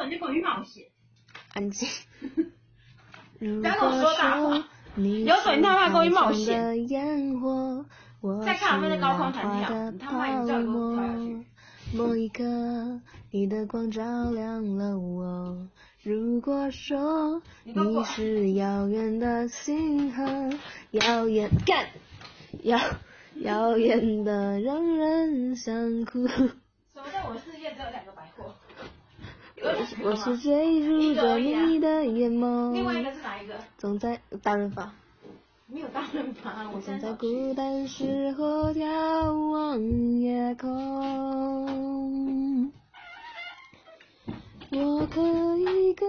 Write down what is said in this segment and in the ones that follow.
准就跟我去冒险。安静。如不要跟我果说大话说你有种你他妈跟我去冒是险再看有没有在高空跳他妈你叫泡你给我跳下沫去。某一刻，你的光照亮了我。如果说你是遥远的星河，遥远干，遥遥远的让人想哭。什么叫我世界只有两个百货？我是追逐着你的眼啊另外一个眸，是哪一个？总在大润发。没有大润发，我总在孤单时候眺望夜空。我可以跟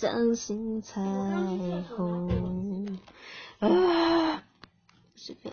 相信彩虹。啊，随便。